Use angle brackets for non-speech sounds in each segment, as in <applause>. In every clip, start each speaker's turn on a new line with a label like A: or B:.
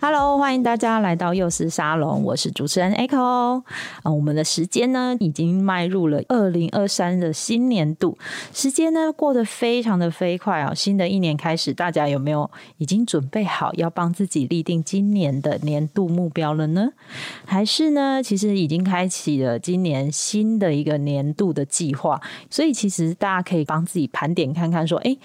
A: Hello，欢迎大家来到幼师沙龙，我是主持人 Echo。啊、我们的时间呢已经迈入了二零二三的新年度，时间呢过得非常的飞快啊！新的一年开始，大家有没有已经准备好要帮自己立定今年的年度目标了呢？还是呢，其实已经开启了今年新的一个年度的计划？所以其实大家可以帮自己盘点看看，说，哎，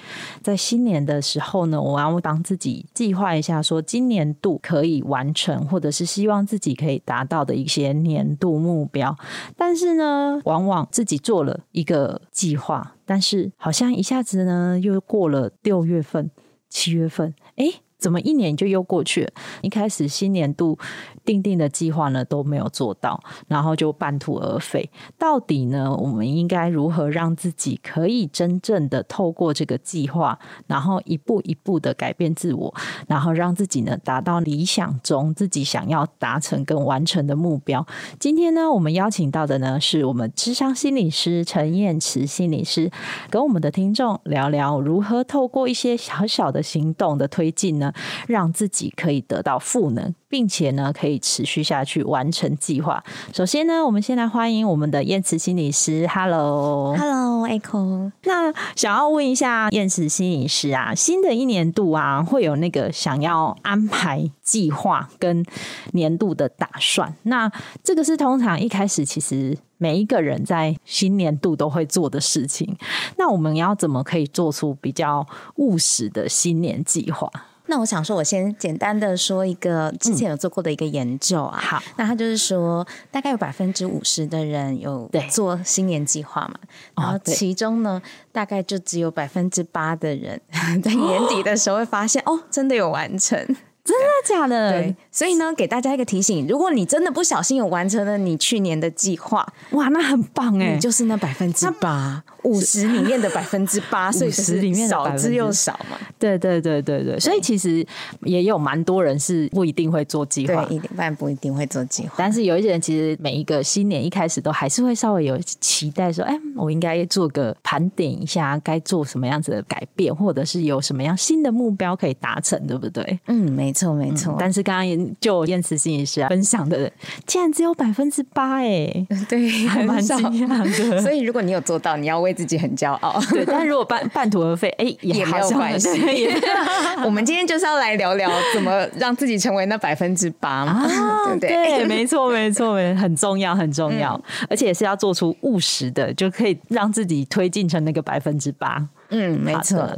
A: 在新年的时候呢，我要帮自己计划一下，说今年度。可以完成，或者是希望自己可以达到的一些年度目标，但是呢，往往自己做了一个计划，但是好像一下子呢又过了六月份、七月份，诶，怎么一年就又过去了？一开始新年度。定定的计划呢都没有做到，然后就半途而废。到底呢，我们应该如何让自己可以真正的透过这个计划，然后一步一步的改变自我，然后让自己呢达到理想中自己想要达成跟完成的目标？今天呢，我们邀请到的呢是我们智商心理师陈燕慈心理师，跟我们的听众聊聊如何透过一些小小的行动的推进呢，让自己可以得到赋能。并且呢，可以持续下去完成计划。首先呢，我们先来欢迎我们的燕慈心理师。Hello，Hello，Echo。那想要问一下燕慈心理师啊，新的一年度啊，会有那个想要安排计划跟年度的打算？那这个是通常一开始其实每一个人在新年度都会做的事情。那我们要怎么可以做出比较务实的新年计划？
B: 那我想说，我先简单的说一个之前有做过的一个研究啊。好、嗯，那他就是说，大概有百分之五十的人有做新年计划嘛，然后其中呢，大概就只有百分之八的人 <laughs> 在年底的时候会发现，哦，哦，真的有完成。
A: 真的假的？
B: 对，所以呢，给大家一个提醒：如果你真的不小心有完成了你去年的计划，
A: 哇，那很棒哎，
B: 你就是那百分之八，五十里面的百分之八，<laughs> 所以十里面少之又少嘛。
A: 对对对对对，所以其实也有蛮多人是不一定会做计划，
B: 对，一般不一定会做计划。
A: 但是有一些人其实每一个新年一开始都还是会稍微有期待，说，哎，我应该做个盘点一下，该做什么样子的改变，或者是有什么样新的目标可以达成，对不对？
B: 嗯，没。没错，没错。
A: 但是刚刚也就燕慈心理师分享的，竟然只有百分之八哎，<laughs>
B: 对，
A: 还蛮惊讶的。<laughs>
B: 所以如果你有做到，你要为自己很骄傲。
A: 对，但如果半 <laughs> 半途而废，哎，也，
B: 也没有关系。我们今天就是要来聊聊怎么让自己成为那百分之八嘛，啊、对不对？
A: 对，没错，没错，很重要，很重要，嗯、而且也是要做出务实的，就可以让自己推进成那个百分之八。
B: 嗯，没错。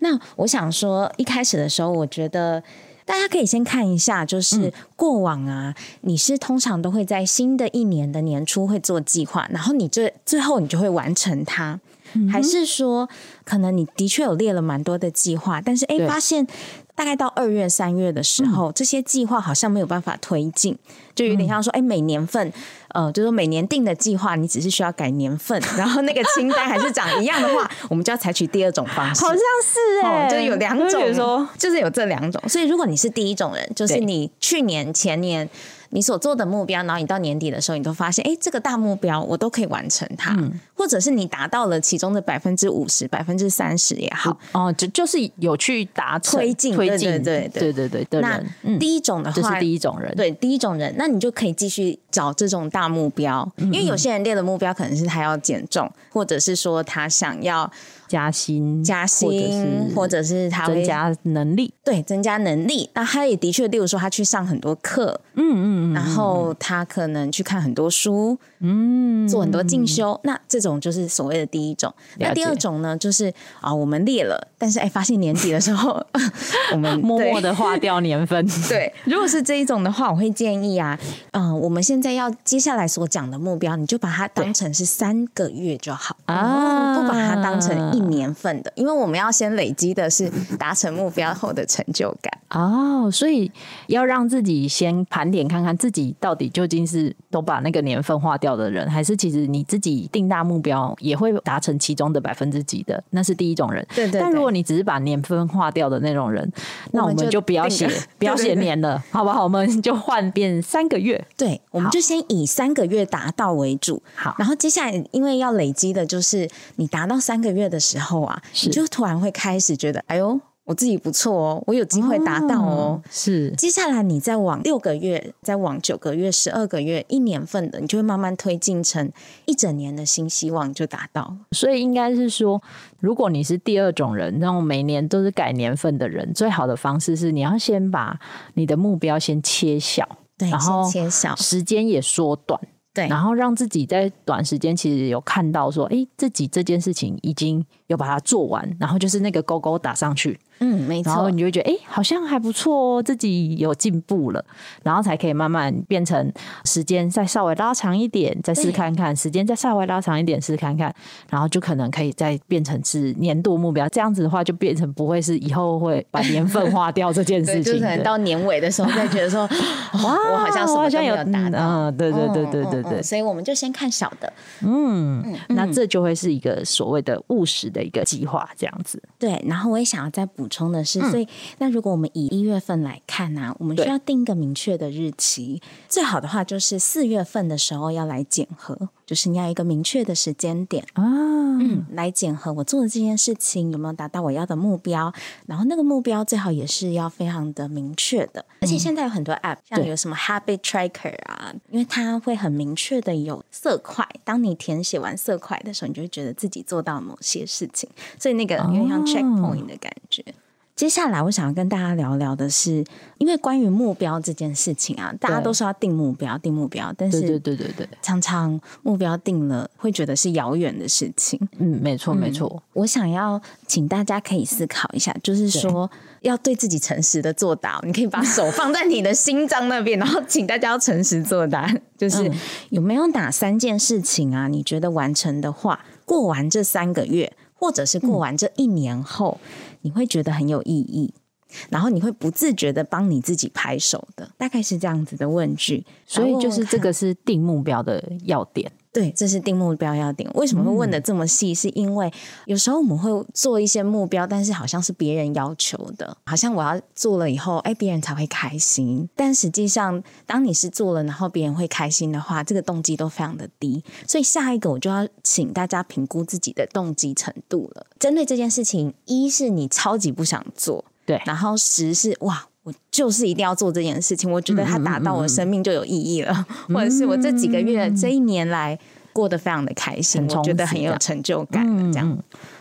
B: 那我想说，一开始的时候，我觉得。大家可以先看一下，就是过往啊，嗯、你是通常都会在新的一年的年初会做计划，然后你这最后你就会完成它，嗯、还是说可能你的确有列了蛮多的计划，但是哎对。发现。大概到二月、三月的时候，嗯、这些计划好像没有办法推进，就有点像说，哎、嗯，每年份，呃，就是说每年定的计划，你只是需要改年份，然后那个清单还是长一样的话，<laughs> 我们就要采取第二种方式。
A: 好像是哎、欸，
B: 就有两种，说就是有这两种。所以如果你是第一种人，就是你去年、前年。你所做的目标，然后你到年底的时候，你都发现，哎，这个大目标我都可以完成它，嗯、或者是你达到了其中的百分之五十、百分之三十也好，
A: 哦，就就是有去达
B: 推进、推进，对对
A: 对对。对。
B: 那第一种的话，
A: 这是第一种人，
B: 对第一种人，那你就可以继续找这种大目标，嗯、因为有些人列的目标可能是他要减重，或者是说他想要。
A: 加薪，
B: 加薪，或者是他
A: 增加能力，
B: 对，增加能力。那他也的确，例如说，他去上很多课，嗯嗯嗯，然后他可能去看很多书，嗯，做很多进修。那这种种就是所谓的第一
A: 种。
B: 那第二种呢，就是啊，我们列了，但是哎，发现年底的时候，<laughs> 我们 <laughs>
A: 默默的划掉年份。<laughs>
B: 对，如果是这一种的话，我会建议啊，嗯、呃，我们现在要接下来所讲的目标，你就把它当成是三个月就好啊，不把它当成一年份的，因为我们要先累积的是达成目标后的成就感。<laughs>
A: 哦，所以要让自己先盘点看看自己到底究竟是都把那个年份划掉的人，还是其实你自己定大目标也会达成其中的百分之几的，那是第一种人。
B: 对，对对。
A: 但如果你只是把年份划掉的那种人，那我们就不要写，不要写年了，好不好？我们就换变三个月。
B: 对，我们就先以三个月达到为主。
A: 好，
B: 然后接下来因为要累积的就是你达到三个月的时候啊，你就突然会开始觉得，哎呦。我自己不错哦，我有机会达到哦。
A: 哦是，
B: 接下来你再往六个月，再往九个月、十二个月、一年份的，你就会慢慢推进成一整年的新希望就达到。
A: 所以应该是说，如果你是第二种人，那种每年都是改年份的人，最好的方式是你要先把你的目标先切小，
B: 对，
A: 然后
B: 切小，
A: 时间也缩短。
B: 对，
A: 然后让自己在短时间其实有看到说，哎，自己这件事情已经有把它做完，然后就是那个勾勾打上去。
B: 嗯，没错。
A: 然后你就会觉得，哎，好像还不错哦，自己有进步了，然后才可以慢慢变成时间再稍微拉长一点，再试看看；时间再稍微拉长一点，试看看，然后就可能可以再变成是年度目标。这样子的话，就变成不会是以后会把年份 <laughs> 划掉这件事情，
B: 就可能到年尾的时候再觉得说，<laughs> 哇，我好像什么都没有达到。
A: 嗯，对对对对对对。对，
B: 所以我们就先看小的，
A: 嗯，嗯，那这就会是一个所谓的务实的一个计划，这样子。
B: 对，然后我也想要再补充的是，嗯、所以那如果我们以一月份来看呢、啊，我们需要定一个明确的日期，最好的话就是四月份的时候要来检核。就是你要一个明确的时间点啊，嗯，来检核我做的这件事情有没有达到我要的目标，然后那个目标最好也是要非常的明确的。而且现在有很多 App，像有什么 Habit Tracker 啊，因为它会很明确的有色块，当你填写完色块的时候，你就会觉得自己做到某些事情，所以那个有点像 checkpoint 的感觉。接下来我想要跟大家聊聊的是，因为关于目标这件事情啊，大家都说要定目标，定目标，但是
A: 对对对对，
B: 常常目标定了会觉得是遥远的事情。
A: 嗯，没错没错。
B: 我想要请大家可以思考一下，就是说要对自己诚实的作答。你可以把手放在你的心脏那边，<laughs> 然后请大家要诚实作答，就是有没有哪三件事情啊？你觉得完成的话，过完这三个月，或者是过完这一年后。你会觉得很有意义，然后你会不自觉的帮你自己拍手的，大概是这样子的问句。
A: 所以就是这个是定目标的要点。
B: 对，这是定目标要定。为什么会问的这么细？嗯。是因为有时候我们会做一些目标，但是好像是别人要求的，好像我要做了以后，哎，别人才会开心。但实际上，当你是做了，然后别人会开心的话，这个动机都非常的低。所以下一个我就要请大家评估自己的动机程度了。针对这件事情，一是你超级不想做，
A: 对，
B: 然后十是哇。我就是一定要做这件事情，我觉得它达到我的生命就有意义了，或者是我这几个月、嗯、这一年来过得非常的开心，我觉得很有成就感的这样。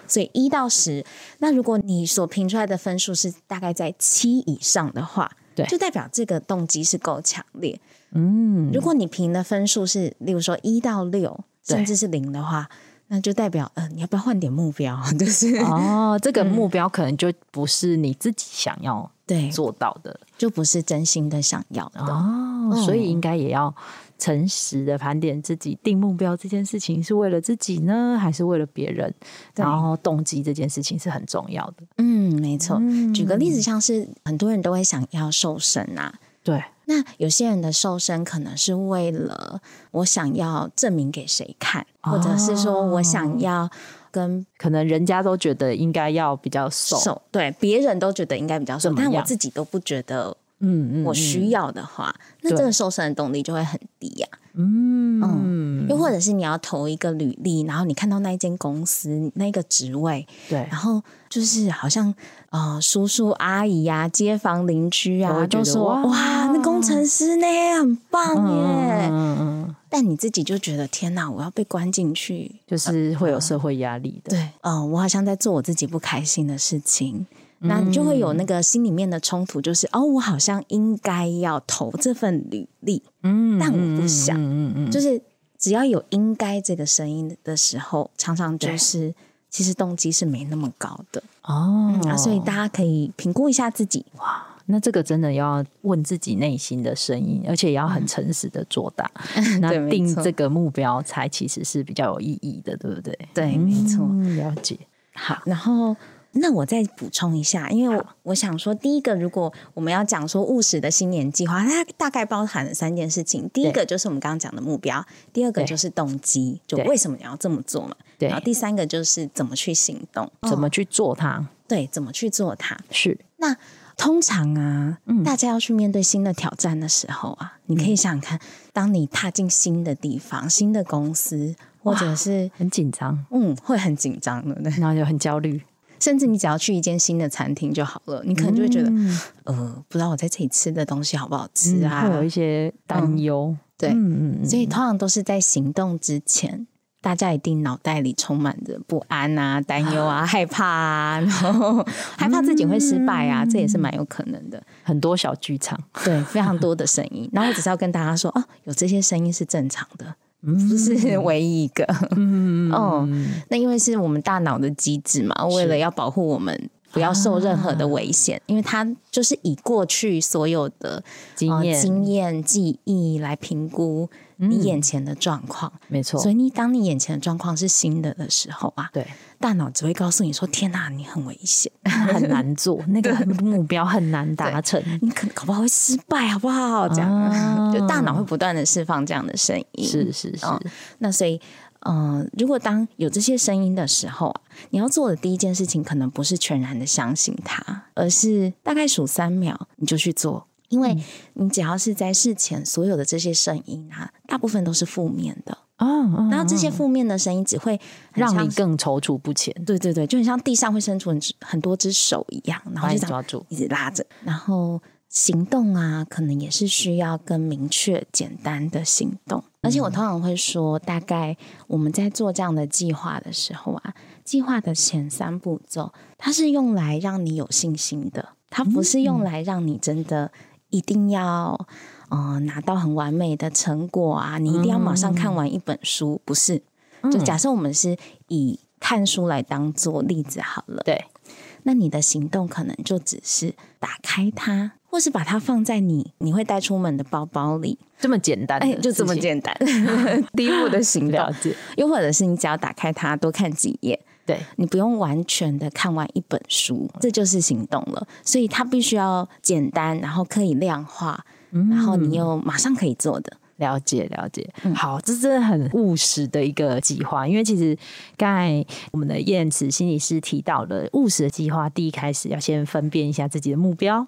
B: 所以一到十，那如果你所评出来的分数是大概在七以上的话，
A: 对，
B: 就代表这个动机是够强烈。
A: 嗯，
B: 如果你评的分数是，例如说一到六，甚至是零的话。那就代表，嗯、呃，你要不要换点目标？<laughs> 就是
A: 哦，这个目标可能就不是你自己想要对做到的，
B: 就不是真心的想要的
A: 哦。所以应该也要诚实的盘点自己定目标这件事情是为了自己呢，还是为了别人？然后动机这件事情是很重要的。
B: 嗯，没错。举个例子，像是很多人都会想要瘦身啊。
A: 对，
B: 那有些人的瘦身可能是为了我想要证明给谁看，哦，或者是说我想要跟
A: 可能人家都觉得应该要比较瘦，
B: 瘦对，别人都觉得应该比较瘦，但我自己都不觉得，嗯嗯，我需要的话，那这个瘦身的动力就会很低呀，啊。
A: 嗯。嗯，
B: 又或者是你要投一个履历，然后你看到那一间公司那个职位，
A: 对，
B: 然后就是好像呃叔叔阿姨呀、啊、街坊邻居啊都说哇，哇，那工程师呢很棒耶，嗯嗯，但你自己就觉得天哪，我要被关进去，
A: 就是会有社会压力的，
B: 呃、对，嗯、呃，我好像在做我自己不开心的事情。那你就会有那个心里面的冲突，就是、嗯、哦，我好像应该要投这份履历，嗯，但我不想，嗯嗯，嗯，就是只要有应该这个声音的时候，常常就是其实动机是没那么高的
A: 哦、
B: 嗯，所以大家可以评估一下自己。
A: 哇，那这个真的要问自己内心的声音，而且也要很诚实的作答，<laughs> 嗯、那定这个目标才其实是比较有意义的，对不对？
B: 对，没错、
A: 嗯，了解。
B: 好，然后。那我再补充一下，因为我，我想说，第一个，如果我们要讲说务实的新年计划，它大概包含了三件事情。第一个就是我们刚刚讲的目标，第二个就是动机，就为什么你要这么做嘛？
A: 对。
B: 然后第三个就是怎么去行动，
A: 怎么去做它？哦、
B: 对，怎么去做它？
A: 是。
B: 那通常啊、嗯，大家要去面对新的挑战的时候啊，你可以想想看，当你踏进新的地方、新的公司，或者是
A: 很紧张，
B: 嗯，会很紧张的，
A: 然后就很焦虑。
B: 甚至你只要去一间新的餐厅就好了，你可能就会觉得，嗯、呃，不知道我在这里吃的东西好不好吃啊，
A: 嗯、会有一些担忧、嗯。对，
B: 所以通常都是在行动之前，大家一定脑袋里充满着不安啊、担忧啊、<laughs> 害怕啊，然后害怕自己会失败啊，嗯、这也是蛮有可能的。
A: 很多小剧场，
B: 对，非常多的声音。<laughs> 然后我只是要跟大家说，哦，有这些声音是正常的。不是唯一一个，嗯，<laughs> 哦，那因为是我们大脑的机制嘛，为了要保护我们不要受任何的危险，啊，因为它就是以过去所有的经验、呃、经验、记忆来评估。你眼前的状况，
A: 没错。
B: 所以你当你眼前的状况是新的的时候啊，
A: 对，
B: 大脑只会告诉你说：“天哪，你很危险，
A: 很难做，<laughs> 那个目标很难达成，
B: 你可能搞不好会失败，好不好？”这样，啊、就大脑会不断的释放这样的声音。
A: 是是是。
B: 哦、那所以，嗯、呃，如果当有这些声音的时候啊，你要做的第一件事情，可能不是全然的相信它，而是大概数三秒，你就去做。因为你只要是在事前所有的这些声音啊，大部分都是负面的哦，哦。然后这些负面的声音只会
A: 让你更踌躇不前。
B: 对对对，就很像地上会伸出很很多只手一样，然后就抓住，一直拉着。然后行动啊，可能也是需要更明确、简单的行动。而且我通常会说，大概我们在做这样的计划的时候啊，计划的前三步骤，它是用来让你有信心的，它不是用来让你真的。一定要，呃，拿到很完美的成果啊！你一定要马上看完一本书，嗯、不是？就假设我们是以看书来当做例子好了。
A: 对，
B: 那你的行动可能就只是打开它，或是把它放在你你会带出门的包包里，
A: 这么简单，
B: 哎，就这么简单。第一步的行动，<laughs> 又或者是你只要打开它，多看几页。
A: 对，你
B: 不用完全的看完一本书，这就是行动了。所以它必须要简单，然后可以量化，嗯、然后你又马上可以做的。
A: 了解了解、嗯，好，这真的很务实的一个计划。因为其实刚才我们的燕慈心理师提到了务实的计划，第一开始要先分辨一下自己的目标。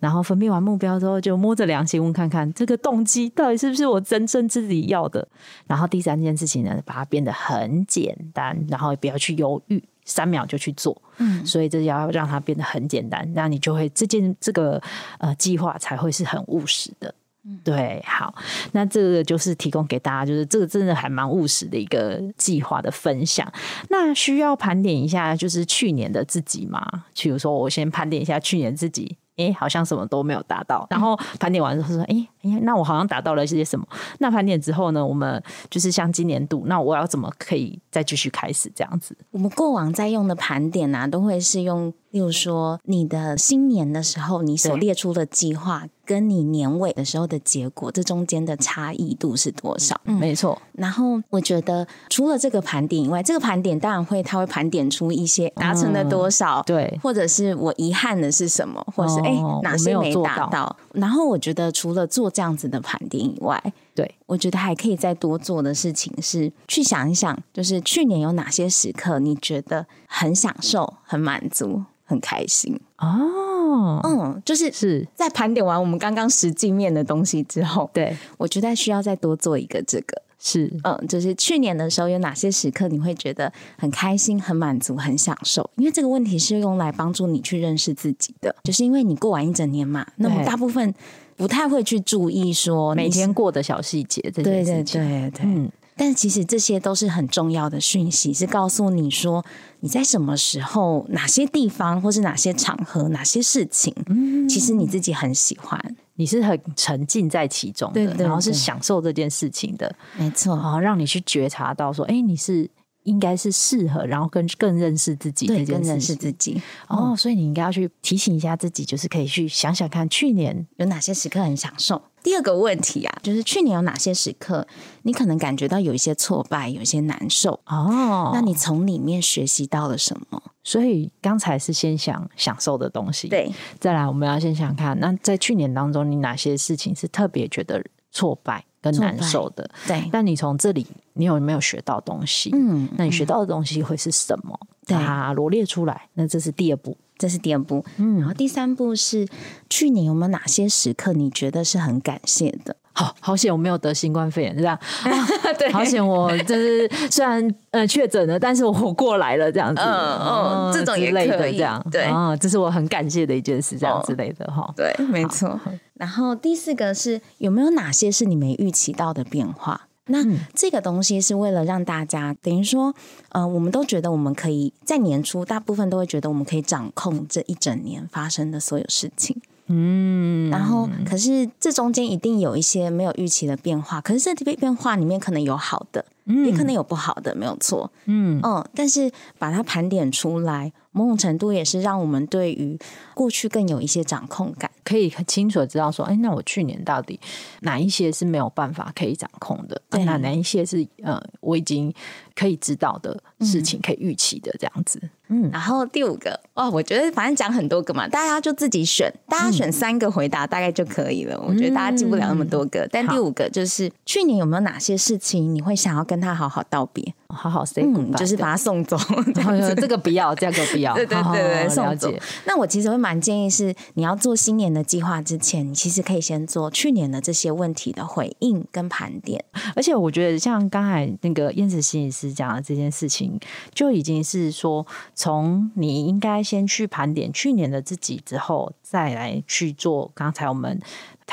A: 然后分辨完目标之后，就摸着良心问看看，这个动机到底是不是我真正自己要的。然后第三件事情呢，把它变得很简单，然后也不要去犹豫，三秒就去做。嗯，所以这要让它变得很简单，那你就会这件这个呃计划才会是很务实的。嗯，对，好，那这个就是提供给大家，就是这个真的还蛮务实的一个计划的分享。那需要盘点一下，就是去年的自己嘛？比如说，我先盘点一下去年自己。哎、欸，好像什么都没有达到。然后盘点完之后说，哎、欸、哎，那我好像达到了一些什么？那盘点之后呢，我们就是像今年度，那我要怎么可以再继续开始这样子？
B: 我们过往在用的盘点啊，都会是用，例如说你的新年的时候，你所列出的计划。跟你年尾的时候的结果，这中间的差异度是多少？
A: 嗯，没错。
B: 然后我觉得，除了这个盘点以外，这个盘点当然会，它会盘点出一些达成了多少，
A: 嗯、对，
B: 或者是我遗憾的是什么，或者是哎、哦、哪些没达到，到。然后我觉得，除了做这样子的盘点以外，
A: 对，
B: 我觉得还可以再多做的事情是去想一想，就是去年有哪些时刻你觉得很享受、很满足、很开心
A: 哦。哦，
B: 嗯，就是是。在盘点完我们刚刚实际面的东西之后，
A: 对，
B: 我觉得需要再多做一个这个，
A: 是，
B: 嗯，就是去年的时候有哪些时刻你会觉得很开心、很满足、很享受？因为这个问题是用来帮助你去认识自己的，就是因为你过完一整年嘛，那么大部分不太会去注意说
A: 每天过的小细节，这件事情，
B: 对对对对，嗯。但其实这些都是很重要的讯息，是告诉你说你在什么时候、哪些地方，或是哪些场合、哪些事情，嗯，其实你自己很喜欢。
A: 你是很沉浸在其中的，
B: 对。对对
A: 然后是享受这件事情的，
B: 没错，
A: 然后让你去觉察到说，哎，你是应该是适合，然后更更认识自己这
B: 对，
A: 件事情，
B: 更认识自己。
A: 哦，所以你应该要去提醒一下自己，就是可以去想想看，去年
B: 有哪些时刻很享受。第二个问题啊，就是去年有哪些时刻，你可能感觉到有一些挫败，有一些难受
A: 哦，
B: 那你从里面学习到了什么？
A: 所以刚才是先想享受的东西，
B: 对，
A: 再来我们要先想看，那在去年当中，你哪些事情是特别觉得挫败跟难受的？
B: 对，
A: 那你从这里你有没有学到东西？
B: 嗯，
A: 那你学到的东西会是什么？
B: 对，
A: 把它罗列出来。那这是第二步。
B: 这是第二步，嗯，然后第三步是去年有没有哪些时刻你觉得是很感谢的？
A: 好好险我没有得新冠肺炎，这样，<laughs> 对，好险我就是虽然呃确诊了，但是我活过来了，这样子，
B: 嗯嗯，这种也可以，
A: 这样，
B: 对，
A: 啊，这是我很感谢的一件事，这样之类的哈，
B: 对，没错。然后第四个是有没有哪些是你没预期到的变化？那这个东西是为了让大家等于说，呃，我们都觉得我们可以在年初，大部分都会觉得我们可以掌控这一整年发生的所有事情。嗯，然后可是这中间一定有一些没有预期的变化，可是这变变化里面可能有好的，嗯，也可能有不好的，没有错。嗯嗯，但是把它盘点出来，某种程度也是让我们对于过去更有一些掌控感，
A: 可以很清楚的知道说，哎，那我去年到底哪一些是没有办法可以掌控的？对，那哪一些是呃我已经可以知道的事情，可以预期的这样子。
B: 嗯，然后第五个哦，我觉得反正讲很多个嘛，大家就自己选，大家选三个回答大概就可以了。嗯、我觉得大家记不了那么多个，嗯、但第五个就是去年有没有哪些事情你会想要跟他好好道别，
A: 好好 say goodbye，
B: 嗯、就是把他送走。<laughs>
A: 这个不要，这个不要，<laughs> 对对对对。
B: 送走。那我其实会蛮建议是，你要做新年的计划之前，你其实可以先做去年的这些问题的回应跟盘点。
A: 而且我觉得像刚才那个燕子心理师讲的这件事情，就已经是说从。你应该先去盘点去年的自己，之后再来去做刚才我们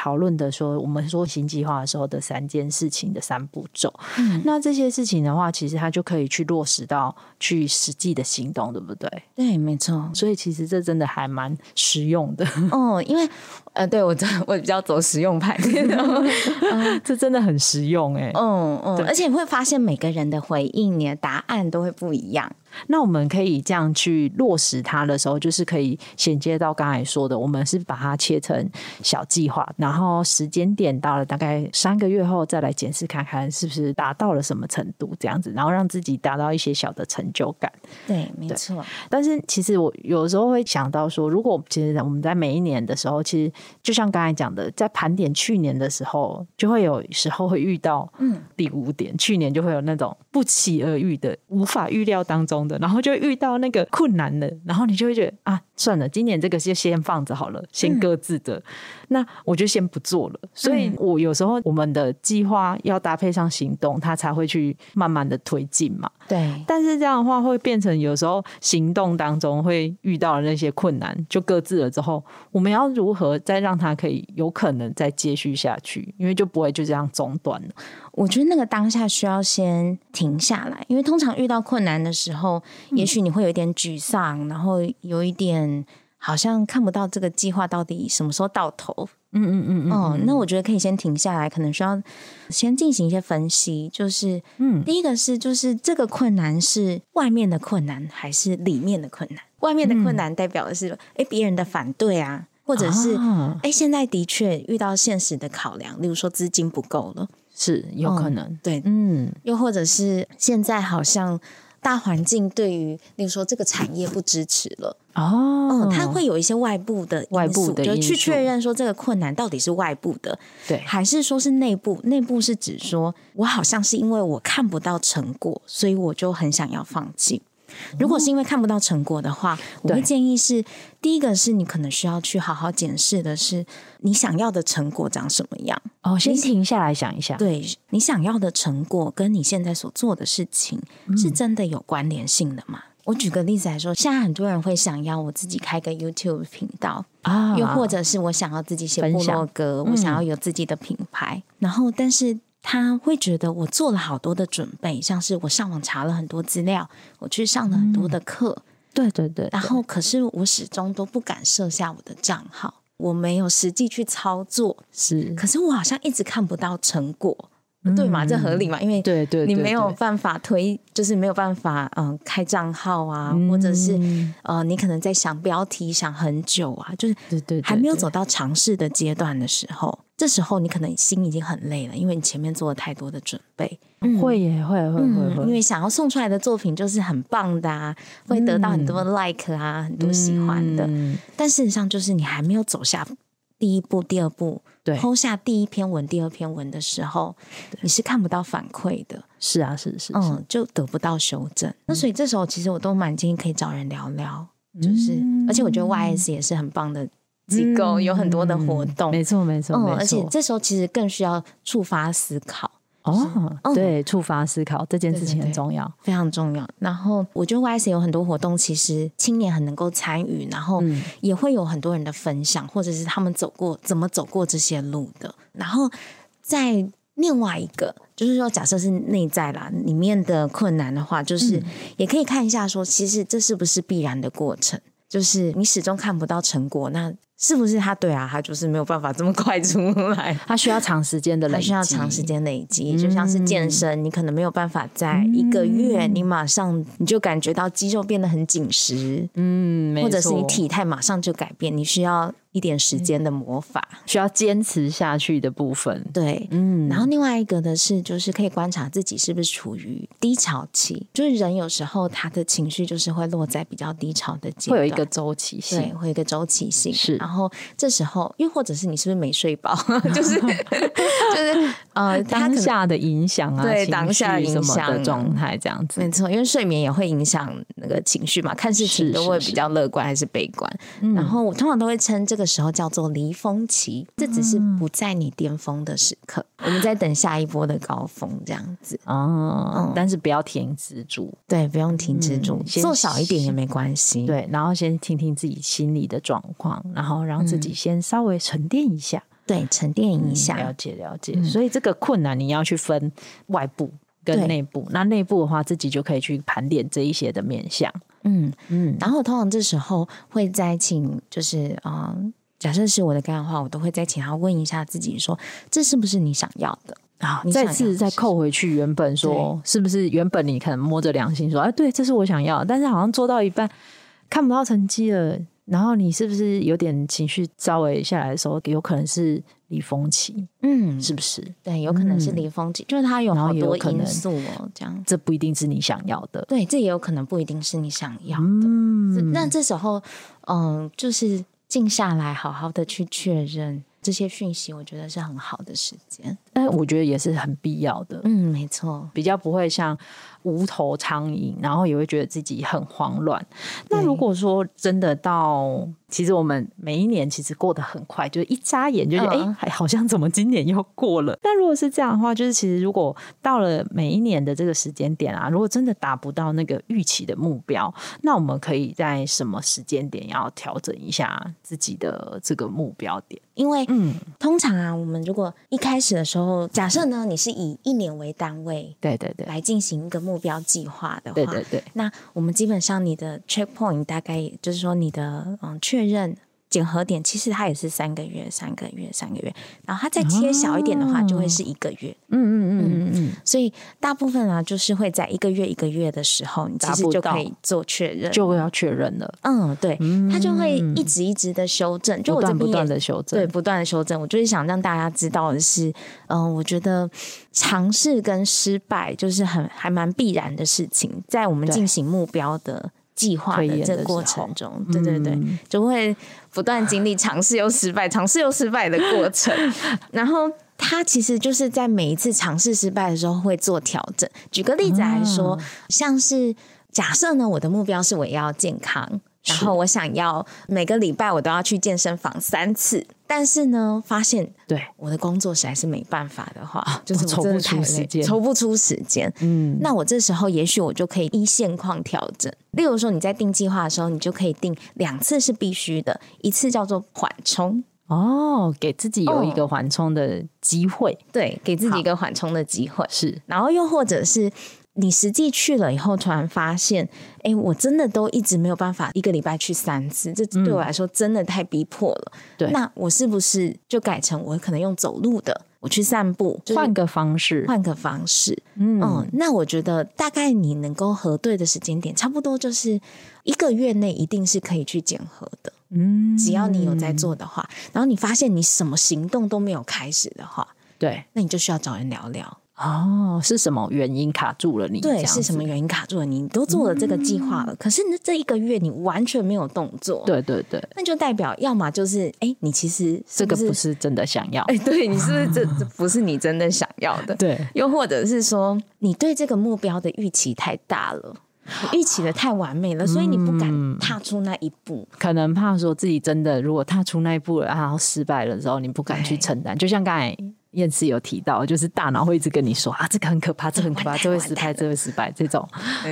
A: 讨论的说，我们说新计划的时候的三件事情的三步骤。嗯，那这些事情的话，其实它就可以去落实到去实际的行动，对不对？
B: 对，没错。
A: 所以其实这真的还蛮实用的。
B: 哦，因为呃，对我真我比较走实用派，<laughs>
A: 嗯、这真的很实用哎。
B: 嗯嗯，而且你会发现每个人的回应，你的答案都会不一样。
A: 那我们可以这样去落实它的时候，就是可以衔接到刚才说的，我们是把它切成小计划，然后时间点到了大概三个月后再来检视看看是不是达到了什么程度，这样子，然后让自己达到一些小的成就感。
B: 对，没错。
A: 但是其实我有时候会想到说，如果其实我们在每一年的时候，其实就像刚才讲的，在盘点去年的时候，就会有时候会遇到嗯第五点，嗯、去年就会有那种不期而遇的、无法预料当中。然后就遇到那个困难的，然后你就会觉得啊，算了，今年这个就先放着好了，先各自的，嗯、那我就先不做了。所以，我有时候我们的计划要搭配上行动，它才会去慢慢的推进嘛。
B: 对。
A: 但是这样的话，会变成有时候行动当中会遇到的那些困难，就各自了之后，我们要如何再让它可以有可能再接续下去？因为就不会就这样中断了。
B: 我觉得那个当下需要先停下来，因为通常遇到困难的时候，嗯、也许你会有一点沮丧，然后有一点好像看不到这个计划到底什么时候到头。嗯嗯嗯嗯。哦，那我觉得可以先停下来，可能需要先进行一些分析。就是，嗯，第一个是，就是这个困难是外面的困难还是里面的困难？外面的困难代表的是，哎、嗯，别人的反对啊，或者是，哎、啊，现在的确遇到现实的考量，例如说资金不够了。
A: 是有可能，嗯、
B: 对，嗯，又或者是现在好像大环境对于，例如说这个产业不支持了哦，嗯，它会有一些外部的
A: 外部的因素，
B: 就去确认说这个困难到底是外部的，
A: 对，还
B: 是说是内部？内部是指说我好像是因为我看不到成果，所以我就很想要放弃。如果是因为看不到成果的话，我会建议是第一个是你可能需要去好好检视的是你想要的成果长什么样。
A: 哦，先停下来想一下，
B: 对你想要的成果跟你现在所做的事情是真的有关联性的吗？嗯、我举个例子来说，现在很多人会想要我自己开个 YouTube 频道啊，又或者是我想要自己写部落格，我想要有自己的品牌，嗯、然后但是。他会觉得我做了好多的准备，像是我上网查了很多资料，我去上了很多的课，
A: 嗯、对对对，对。
B: 然后，可是我始终都不敢设下我的账号，我没有实际去操作，
A: 是，
B: 可是我好像一直看不到成果。对嘛，这合理嘛？因为
A: 对对，
B: 你没有办法推，就是没有办法嗯开账号啊，或者是呃你可能在想标题想很久啊，就是对对还没有走到尝试的阶段的时候，这时候你可能心已经很累了，因为你前面做了太多的准备。
A: 会耶，会会会会，
B: 因为想要送出来的作品就是很棒的啊，会得到很多 like 啊，很多喜欢的。但事实上，就是你还没有走下第一步、第二步。对，抛下第一篇文、第二篇文的时候，你是看不到反馈的。
A: 是啊，是是，是，
B: 嗯，就得不到修正。嗯、那所以这时候，其实我都蛮建议可以找人聊聊，就是，嗯、而且我觉得 YS 也是很棒的机构，嗯、有很多的活动，
A: 没错没错，
B: 嗯，而且这时候其实更需要触发思考。
A: 哦，嗯、对，触发思考这件事情很重要，对对对，
B: 非常重要。然后我觉得 YS 有很多活动，其实青年很能够参与，然后也会有很多人的分享，或者是他们走过怎么走过这些路的。然后在另外一个，就是说，假设是内在啦里面的困难的话，就是也可以看一下，说其实这是不是必然的过程？就是你始终看不到成果，那。是不是他对啊？他就是没有办法这么快出来，
A: 他需要长时间的累积，
B: 需要长时间累积。嗯、就像是健身，你可能没有办法在一个月，你马上你就感觉到肌肉变得很紧实，嗯，或者是你体态马上就改变，你需要。一点时间的魔法，
A: 需要坚持下去的部分。
B: 对，嗯，然后另外一个的是，就是可以观察自己是不是处于低潮期。就是人有时候他的情绪就是会落在比较低潮的阶段，
A: 会有一个周期性，
B: 对，会有一个周期性。
A: 是，
B: 然后这时候又或者是你是不是没睡饱？<laughs> <laughs> 就是就是呃，
A: 当下的影响啊，
B: 对，当下影响
A: 的状态这样子，
B: 没错，因为睡眠也会影响那个情绪嘛，看事情都会比较乐观还是悲观。然后我通常都会称这个。时候叫做离峰期，这只是不在你巅峰的时刻，嗯、我们在等下一波的高峰，这样子
A: 哦。嗯、但是不要停止住，
B: 对，不用停止住，嗯、做少一点也没关系。
A: 对，然后先听听自己心里的状况，然后让自己先稍微沉淀一下，
B: 嗯、对，沉淀一下，
A: 嗯、了解了解。嗯、所以这个困难你要去分外部跟内部，那内部的话，自己就可以去盘点这一些的面向。
B: 嗯。嗯，然后通常这时候会再请，就是啊。嗯假设是我的个案的话，我都会再请他问一下自己说，说这是不是你想要的？啊？
A: 再次再扣回去原本说，是不是原本你可能摸着良心说，哎，对，这是我想要，但是好像做到一半看不到成绩了，然后你是不是有点情绪稍微下来的时候，有可能是离峰期？嗯，是不是？
B: 对，有可能是离峰期，嗯、就是它有好多因素哦，这样
A: 这不一定是你想要的，
B: 对，这也有可能不一定是你想要的。嗯，那这时候，嗯，就是。静下来，好好的去确认这些讯息，我觉得是很好的时间。
A: 但我觉得也是很必要的。
B: 嗯，没错，
A: 比较不会像无头苍蝇，然后也会觉得自己很慌乱。那如果说真的到，其实我们每一年其实过得很快，就是一眨眼就觉得哎，还好像怎么今年又过了。那如果是这样的话，就是其实如果到了每一年的这个时间点啊，如果真的达不到那个预期的目标，那我们可以在什么时间点要调整一下自己的这个目标点？
B: 因为嗯，通常啊，我们如果一开始的时候，假设呢，你是以一年为单位，
A: 对对对，
B: 来进行一个目标计划的话，
A: 对对对，
B: 那我们基本上你的 checkpoint 大概就是说你的嗯确认。检核点其实它也是三个月，三个月，三个月。然后它再切小一点的话，就会是一个月。嗯嗯嗯嗯嗯。所以大部分啊，就是会在一个月一个月的时候，你其实就可以做确认，
A: 就会要确认了。
B: 嗯，对，它就会一直一直的修正，就我这边
A: 不断的修正，
B: 对，不断的修正。我就是想让大家知道的是，嗯，我觉得尝试跟失败就是很还蛮必然的事情，在我们进行目标的。计划的这个过程中，对对对，嗯、就会不断经历尝试又失败、尝试又失败的过程。然后他其实就是在每一次尝试失败的时候会做调整。举个例子来说，嗯、像是假设呢，我的目标是我要健康。然后我想要每个礼拜我都要去健身房三次，但是呢，发现对我的工作实在是没办法的话，啊、<laughs> 就是抽不出时间，抽不出时间。嗯，那我这时候也许我就可以依现况调整。例如说，你在定计划的时候，你就可以定两次是必须的，一次叫做缓冲。
A: 哦，给自己有一个缓冲的机会。
B: 对，给自己一个缓冲的机会。
A: 是，
B: 然后又或者是。你实际去了以后，突然发现，哎，我真的都一直没有办法一个礼拜去三次，这对我来说真的太逼迫了。
A: 对，
B: 那我是不是就改成我可能用走路的？我去散步，
A: 换个方式，
B: 换个方式。嗯，嗯，那我觉得大概你能够核对的时间点，差不多就是一个月内一定是可以去检核的。嗯，只要你有在做的话，然后你发现你什么行动都没有开始的话，
A: 对，
B: 那你就需要找人聊聊。
A: 哦，是什么原因卡住了你？
B: 对，是什么原因卡住了你？你都做了这个计划了，嗯、可是呢，这一个月你完全没有动作。
A: 对对对，
B: 那就代表要么就是，哎，你其实
A: 这个不是真的想要。
B: 哎，对，你是不是这这不是你真的想要的？
A: 对，
B: 又或者是说，你对这个目标的预期太大了，预期的太完美了，所以你不敢踏出那一步，
A: 嗯、可能怕说自己真的如果踏出那一步了，然后失败了之后，你不敢去承担。就像刚才。燕慈有提到，就是大脑会一直跟你说啊，这个很可怕，这个、很可怕，<laughs> 这会失败，这会失败，这种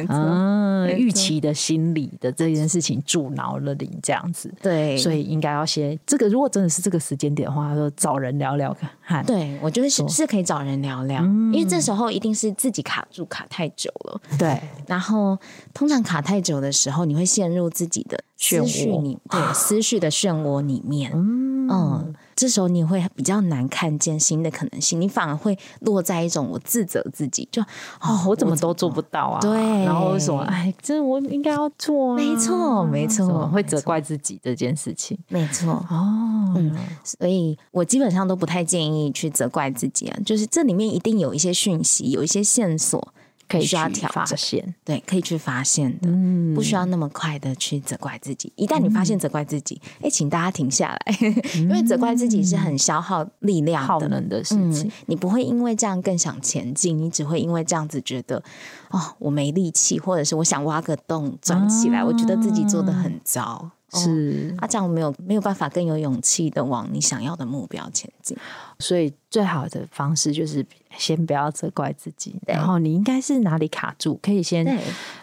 A: 嗯预期的心理的这件事情阻挠了你这样子。
B: 对，
A: 所以应该要先这个，如果真的是这个时间点的话，就找人聊聊看。
B: 对，我觉得是是可以找人聊聊，嗯、因为这时候一定是自己卡住卡太久了。
A: 对，
B: 然后通常卡太久的时候，你会陷入自己的思绪里，对思绪的漩涡里面。嗯。嗯这时候你会比较难看见新的可能性，你反而会落在一种我自责自己，就
A: 哦，我怎么都做不到啊？
B: 对，
A: 然后为什么？哎，这我应该要做啊！
B: 没错，没错，
A: 会责怪自己这件事情。
B: 没错，哦，嗯，所以我基本上都不太建议去责怪自己啊，就是这里面一定有一些讯息，有一些线索。可以需要发现，对，可以去发现的，嗯，不需要那么快的去责怪自己。一旦你发现责怪自己，哎、嗯，请大家停下来，嗯、<laughs> 因为责怪自己是很消耗力量的、耗
A: 能的事情、嗯。
B: 你不会因为这样更想前进，你只会因为这样子觉得，哦，我没力气，或者是我想挖个洞钻起来，啊、我觉得自己做的很糟。
A: 是，
B: 啊，这样没有没有办法更有勇气的往你想要的目标前进。
A: 所以最好的方式就是先不要责怪自己，然后你应该是哪里卡住，可以先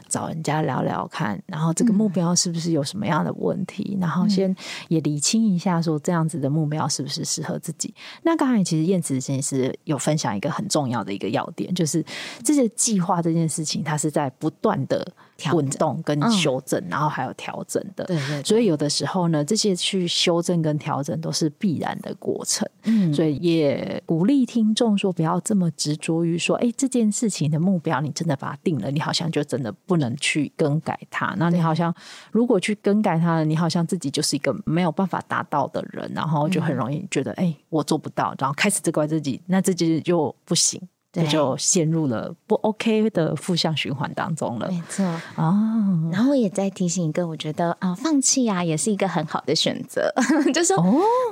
A: 找人家聊聊看，然后这个目标是不是有什么样的问题，然后先也理清一下，说这样子的目标是不是适合自己。那刚才其实燕子先生有分享一个很重要的一个要点，就是这些计划这件事情，它是在不断的滚动跟修正，然后还有调整的。对对。所以有的时候呢，这些去修正跟调整都是必然的过程。嗯。所以也鼓励听众说，不要这么执着于说，哎，这件事情的目标你真的把它定了，你好像就真的不能。去更改它，那你好像如果去更改它，你好像自己就是一个没有办法达到的人，然后就很容易觉得，哎、我做不到，然后开始责怪自己，那自己就不行。这就陷入了不 OK 的负向循环当中了。
B: 没错。哦，然后我也再提醒一个，我觉得啊、呃，放弃啊也是一个很好的选择。<laughs> 就是说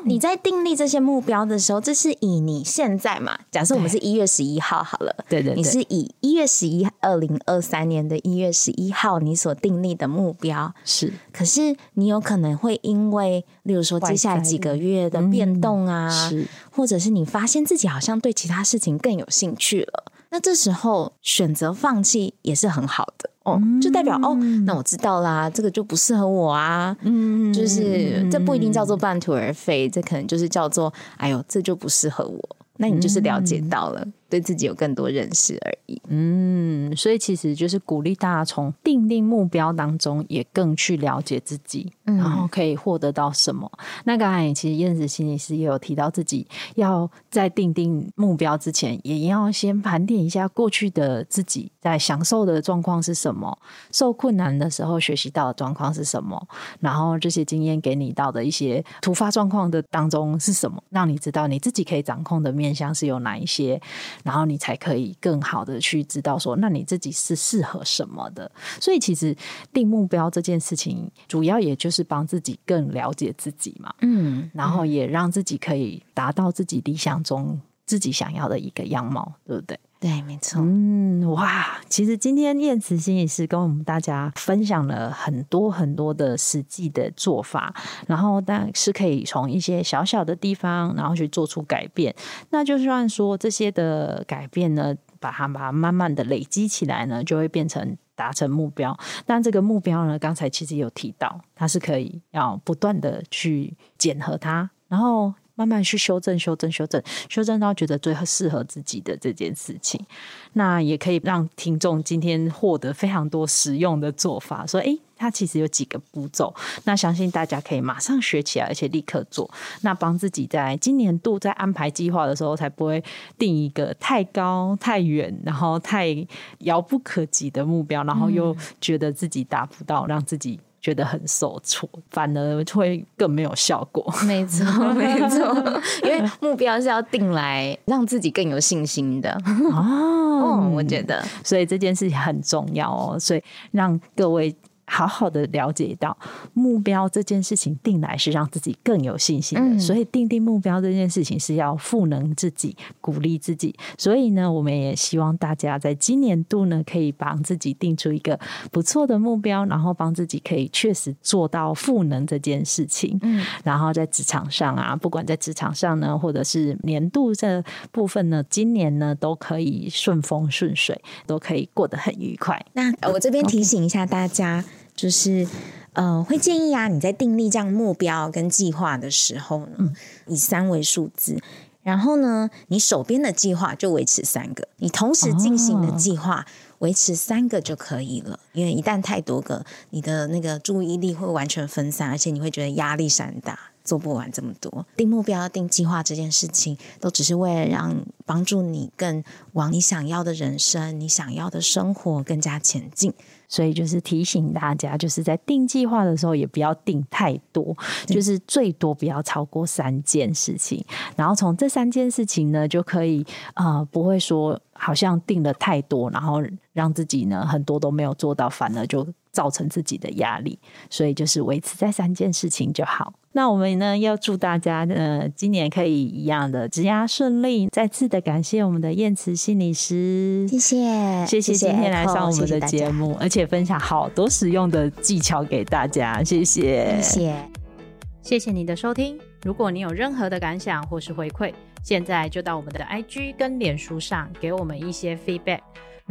B: 你在订立这些目标的时候，这是以你现在嘛，假设我们是一月十一号好了，
A: 对对，对，
B: 你是以一月十一，二零二三年的一月十一号你所订立的目标。
A: 是，
B: 可是你有可能会因为，例如说接下来几个月的变动啊，嗯、是，或者是你发现自己好像对其他事情更有兴趣。去了，那这时候选择放弃也是很好的。哦，就代表哦，那我知道啦，这个就不适合我啊，嗯，就是这不一定叫做半途而废，这可能就是叫做，哎呦，这就不适合我，那你就是了解到了。对自己有更多认识而已。
A: 嗯，所以其实就是鼓励大家从定定目标当中，也更去了解自己，嗯、然后可以获得到什么。那刚才其实燕子心理师也有提到，自己要在定定目标之前，也要先盘点一下过去的自己在享受的状况是什么，受困难的时候学习到的状况是什么，然后这些经验给你到的一些突发状况的当中是什么，让你知道你自己可以掌控的面向是有哪一些。然后你才可以更好的去知道说，那你自己是适合什么的。所以其实定目标这件事情，主要也就是帮自己更了解自己嘛。嗯，然后也让自己可以达到自己理想中自己想要的一个样貌，对不对？
B: 对，没错。
A: 嗯，哇，其实今天燕慈心理师跟我们大家分享了很多很多的实际的做法，然后但是可以从一些小小的地方，然后去做出改变。那就算说这些的改变呢，把它把它慢慢的累积起来呢，就会变成达成目标。但这个目标呢，刚才其实有提到，它是可以要不断的去检核它。然后慢慢去修正、修正、修正，修正到觉得最适合自己的这件事情。那也可以让听众今天获得非常多实用的做法。说，诶，它其实有几个步骤，那相信大家可以马上学起来，而且立刻做。那帮自己在今年度在安排计划的时候，才不会定一个太高、太远，然后太遥不可及的目标，然后又觉得自己达不到，让自己。觉得很受挫，反而会更没有效果。<laughs>
B: 没错，<laughs> 没错，因为目标是要定来让自己更有信心的哦。<laughs> 哦，我觉得，
A: 所以这件事情很重要哦。所以让各位。好好的了解到目标这件事情定来是让自己更有信心的，嗯、所以定定目标这件事情是要赋能自己、鼓励自己。所以呢，我们也希望大家在今年度呢，可以帮自己定出一个不错的目标，然后帮自己可以确实做到赋能这件事情。嗯，然后在职场上啊，不管在职场上呢，或者是年度这部分呢，今年呢都可以顺风顺水，都可以过得很愉快。
B: 那我这边提醒一下大家。就是，呃，会建议啊，你在订立这样目标跟计划的时候呢，嗯、以三为数字，然后呢，你手边的计划就维持三个，你同时进行的计划维持三个就可以了。哦、因为一旦太多个，你的那个注意力会完全分散，而且你会觉得压力山大，做不完这么多。定目标、定计划这件事情，都只是为了让帮助你更往你想要的人生、你想要的生活更加前进。
A: 所以就是提醒大家，就是在定计划的时候，也不要定太多，就是最多不要超过三件事情。然后从这三件事情呢，就可以呃，不会说好像定了太多，然后让自己呢很多都没有做到，反而就造成自己的压力。所以就是维持在三件事情就好。那我们呢，要祝大家呃，今年可以一样的职涯顺利。再次的感谢我们的燕慈心理师，
B: 谢谢，
A: 谢谢今天来上我们的节目，谢谢而且分享好多实用的技巧给大家，谢谢，
B: 谢谢，
C: 谢谢你的收听。如果你有任何的感想或是回馈，现在就到我们的 IG 跟脸书上给我们一些 feedback。